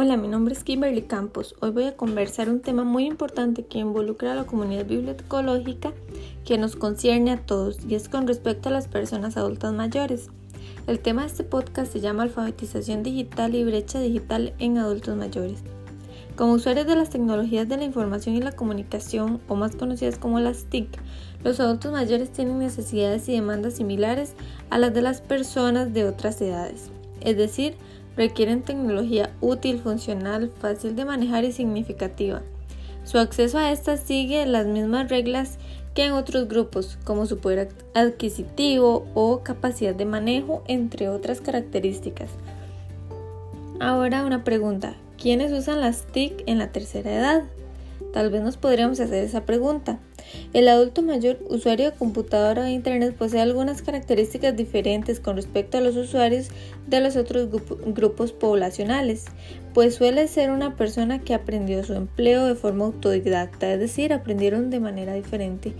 Hola, mi nombre es Kimberly Campos. Hoy voy a conversar un tema muy importante que involucra a la comunidad bibliotecológica que nos concierne a todos y es con respecto a las personas adultas mayores. El tema de este podcast se llama Alfabetización digital y brecha digital en adultos mayores. Como usuarios de las tecnologías de la información y la comunicación, o más conocidas como las TIC, los adultos mayores tienen necesidades y demandas similares a las de las personas de otras edades. Es decir, requieren tecnología útil, funcional, fácil de manejar y significativa. Su acceso a esta sigue las mismas reglas que en otros grupos, como su poder adquisitivo o capacidad de manejo, entre otras características. Ahora una pregunta, ¿quiénes usan las TIC en la tercera edad? Tal vez nos podríamos hacer esa pregunta. El adulto mayor usuario de computadora o Internet posee algunas características diferentes con respecto a los usuarios de los otros grupos poblacionales, pues suele ser una persona que aprendió su empleo de forma autodidacta, es decir, aprendieron de manera diferente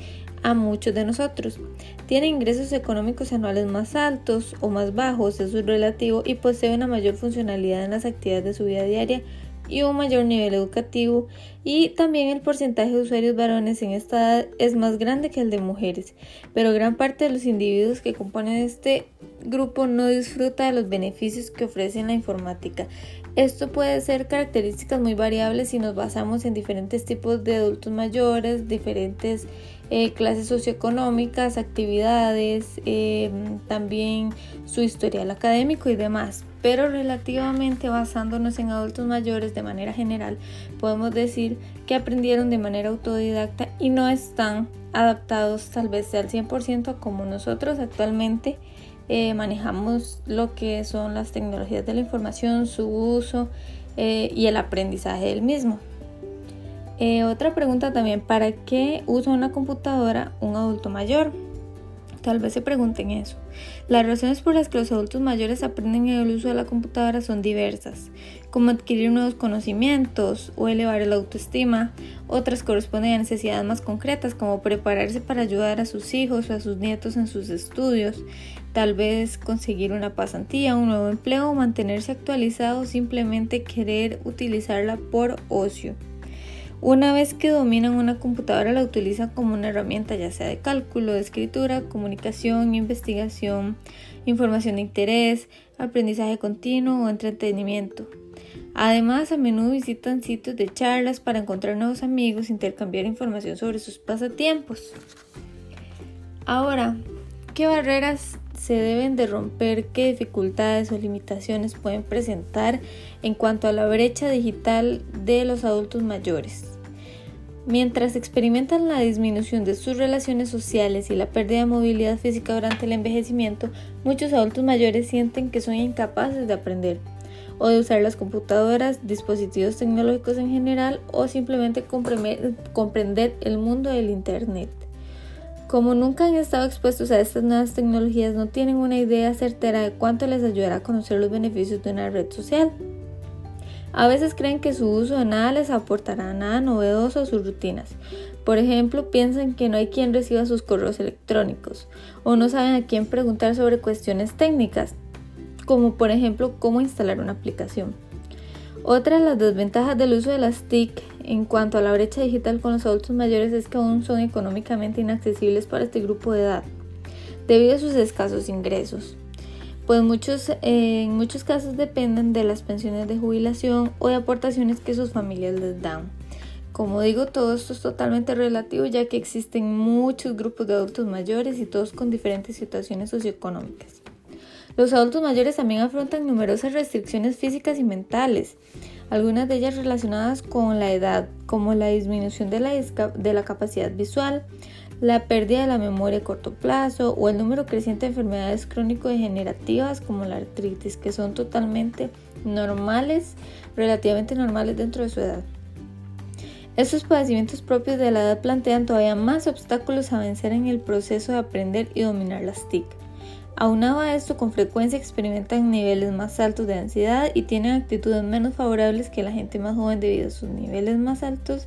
a muchos de nosotros. Tiene ingresos económicos anuales más altos o más bajos, eso es relativo, y posee una mayor funcionalidad en las actividades de su vida diaria y un mayor nivel educativo y también el porcentaje de usuarios varones en esta edad es más grande que el de mujeres, pero gran parte de los individuos que componen este grupo no disfruta de los beneficios que ofrece la informática. Esto puede ser características muy variables si nos basamos en diferentes tipos de adultos mayores, diferentes eh, clases socioeconómicas, actividades, eh, también su historial académico y demás. Pero relativamente basándonos en adultos mayores de manera general, podemos decir que aprendieron de manera autodidacta y no están adaptados tal vez al 100% como nosotros actualmente eh, manejamos lo que son las tecnologías de la información, su uso y el aprendizaje del mismo. Eh, otra pregunta también, ¿para qué usa una computadora un adulto mayor? Tal vez se pregunten eso. Las razones por las que los adultos mayores aprenden el uso de la computadora son diversas, como adquirir nuevos conocimientos o elevar la autoestima. Otras corresponden a necesidades más concretas, como prepararse para ayudar a sus hijos o a sus nietos en sus estudios, tal vez conseguir una pasantía, un nuevo empleo mantenerse actualizado o simplemente querer utilizarla por ocio. Una vez que dominan una computadora la utilizan como una herramienta ya sea de cálculo, de escritura, comunicación, investigación, información de interés, aprendizaje continuo o entretenimiento. Además, a menudo visitan sitios de charlas para encontrar nuevos amigos e intercambiar información sobre sus pasatiempos. Ahora, ¿qué barreras se deben de romper? ¿Qué dificultades o limitaciones pueden presentar en cuanto a la brecha digital de los adultos mayores? Mientras experimentan la disminución de sus relaciones sociales y la pérdida de movilidad física durante el envejecimiento, muchos adultos mayores sienten que son incapaces de aprender o de usar las computadoras, dispositivos tecnológicos en general o simplemente comprender el mundo del Internet. Como nunca han estado expuestos a estas nuevas tecnologías, no tienen una idea certera de cuánto les ayudará a conocer los beneficios de una red social. A veces creen que su uso de nada les aportará nada novedoso a sus rutinas. Por ejemplo, piensan que no hay quien reciba sus correos electrónicos o no saben a quién preguntar sobre cuestiones técnicas, como por ejemplo cómo instalar una aplicación. Otra de las desventajas del uso de las TIC en cuanto a la brecha digital con los adultos mayores es que aún son económicamente inaccesibles para este grupo de edad, debido a sus escasos ingresos pues muchos, en muchos casos dependen de las pensiones de jubilación o de aportaciones que sus familias les dan. Como digo, todo esto es totalmente relativo ya que existen muchos grupos de adultos mayores y todos con diferentes situaciones socioeconómicas. Los adultos mayores también afrontan numerosas restricciones físicas y mentales, algunas de ellas relacionadas con la edad, como la disminución de la, de la capacidad visual, la pérdida de la memoria a corto plazo o el número creciente de enfermedades crónico-degenerativas como la artritis, que son totalmente normales, relativamente normales dentro de su edad. Estos padecimientos propios de la edad plantean todavía más obstáculos a vencer en el proceso de aprender y dominar las TIC. Aunado a esto, con frecuencia experimentan niveles más altos de ansiedad y tienen actitudes menos favorables que la gente más joven debido a sus niveles más altos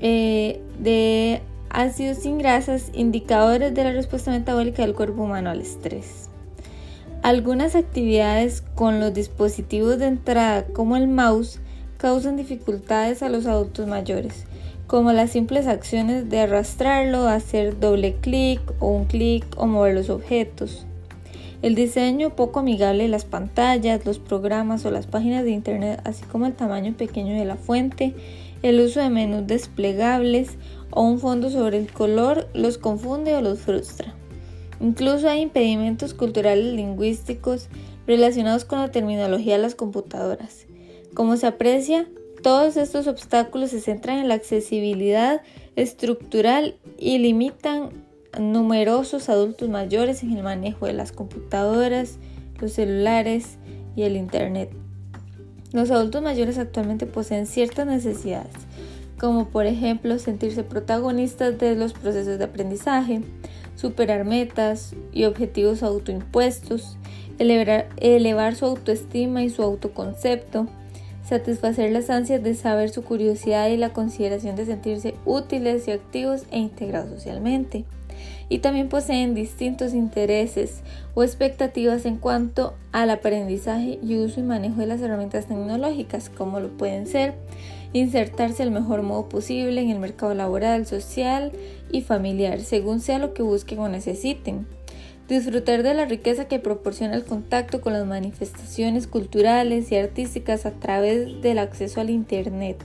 eh, de ácidos sin grasas, indicadores de la respuesta metabólica del cuerpo humano al estrés. Algunas actividades con los dispositivos de entrada como el mouse causan dificultades a los adultos mayores, como las simples acciones de arrastrarlo, hacer doble clic o un clic o mover los objetos. El diseño poco amigable de las pantallas, los programas o las páginas de internet, así como el tamaño pequeño de la fuente, el uso de menús desplegables o un fondo sobre el color los confunde o los frustra. Incluso hay impedimentos culturales lingüísticos relacionados con la terminología de las computadoras. Como se aprecia, todos estos obstáculos se centran en la accesibilidad estructural y limitan numerosos adultos mayores en el manejo de las computadoras, los celulares y el Internet. Los adultos mayores actualmente poseen ciertas necesidades, como por ejemplo sentirse protagonistas de los procesos de aprendizaje, superar metas y objetivos autoimpuestos, elevar, elevar su autoestima y su autoconcepto, satisfacer las ansias de saber su curiosidad y la consideración de sentirse útiles y activos e integrados socialmente. Y también poseen distintos intereses o expectativas en cuanto al aprendizaje y uso y manejo de las herramientas tecnológicas, como lo pueden ser insertarse el mejor modo posible en el mercado laboral, social y familiar, según sea lo que busquen o necesiten. Disfrutar de la riqueza que proporciona el contacto con las manifestaciones culturales y artísticas a través del acceso al Internet.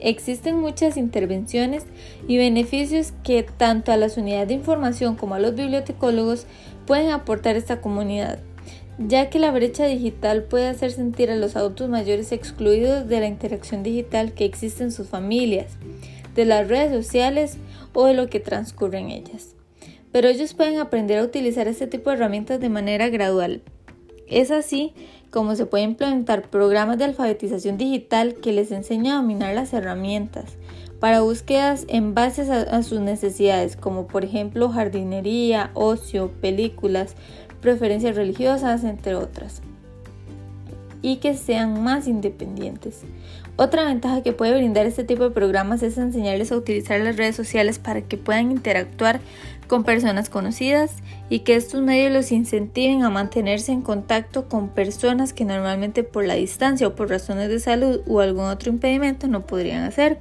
Existen muchas intervenciones y beneficios que tanto a las unidades de información como a los bibliotecólogos pueden aportar esta comunidad ya que la brecha digital puede hacer sentir a los adultos mayores excluidos de la interacción digital que existe en sus familias, de las redes sociales o de lo que transcurre en ellas. Pero ellos pueden aprender a utilizar este tipo de herramientas de manera gradual. Es así como se pueden implementar programas de alfabetización digital que les enseñan a dominar las herramientas para búsquedas en base a sus necesidades, como por ejemplo jardinería, ocio, películas, preferencias religiosas, entre otras, y que sean más independientes. Otra ventaja que puede brindar este tipo de programas es enseñarles a utilizar las redes sociales para que puedan interactuar con personas conocidas y que estos medios los incentiven a mantenerse en contacto con personas que normalmente por la distancia o por razones de salud o algún otro impedimento no podrían hacer.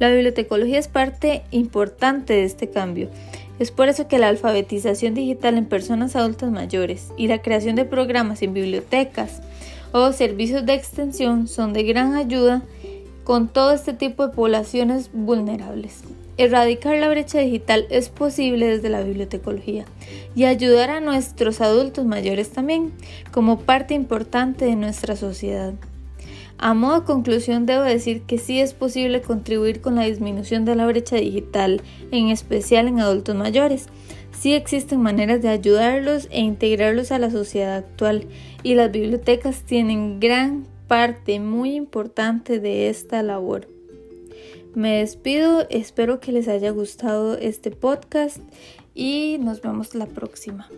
La bibliotecología es parte importante de este cambio es por eso que la alfabetización digital en personas adultas mayores y la creación de programas en bibliotecas o servicios de extensión son de gran ayuda con todo este tipo de poblaciones vulnerables. Erradicar la brecha digital es posible desde la bibliotecología y ayudar a nuestros adultos mayores también como parte importante de nuestra sociedad. A modo de conclusión, debo decir que sí es posible contribuir con la disminución de la brecha digital, en especial en adultos mayores. Sí existen maneras de ayudarlos e integrarlos a la sociedad actual y las bibliotecas tienen gran parte muy importante de esta labor. Me despido, espero que les haya gustado este podcast y nos vemos la próxima.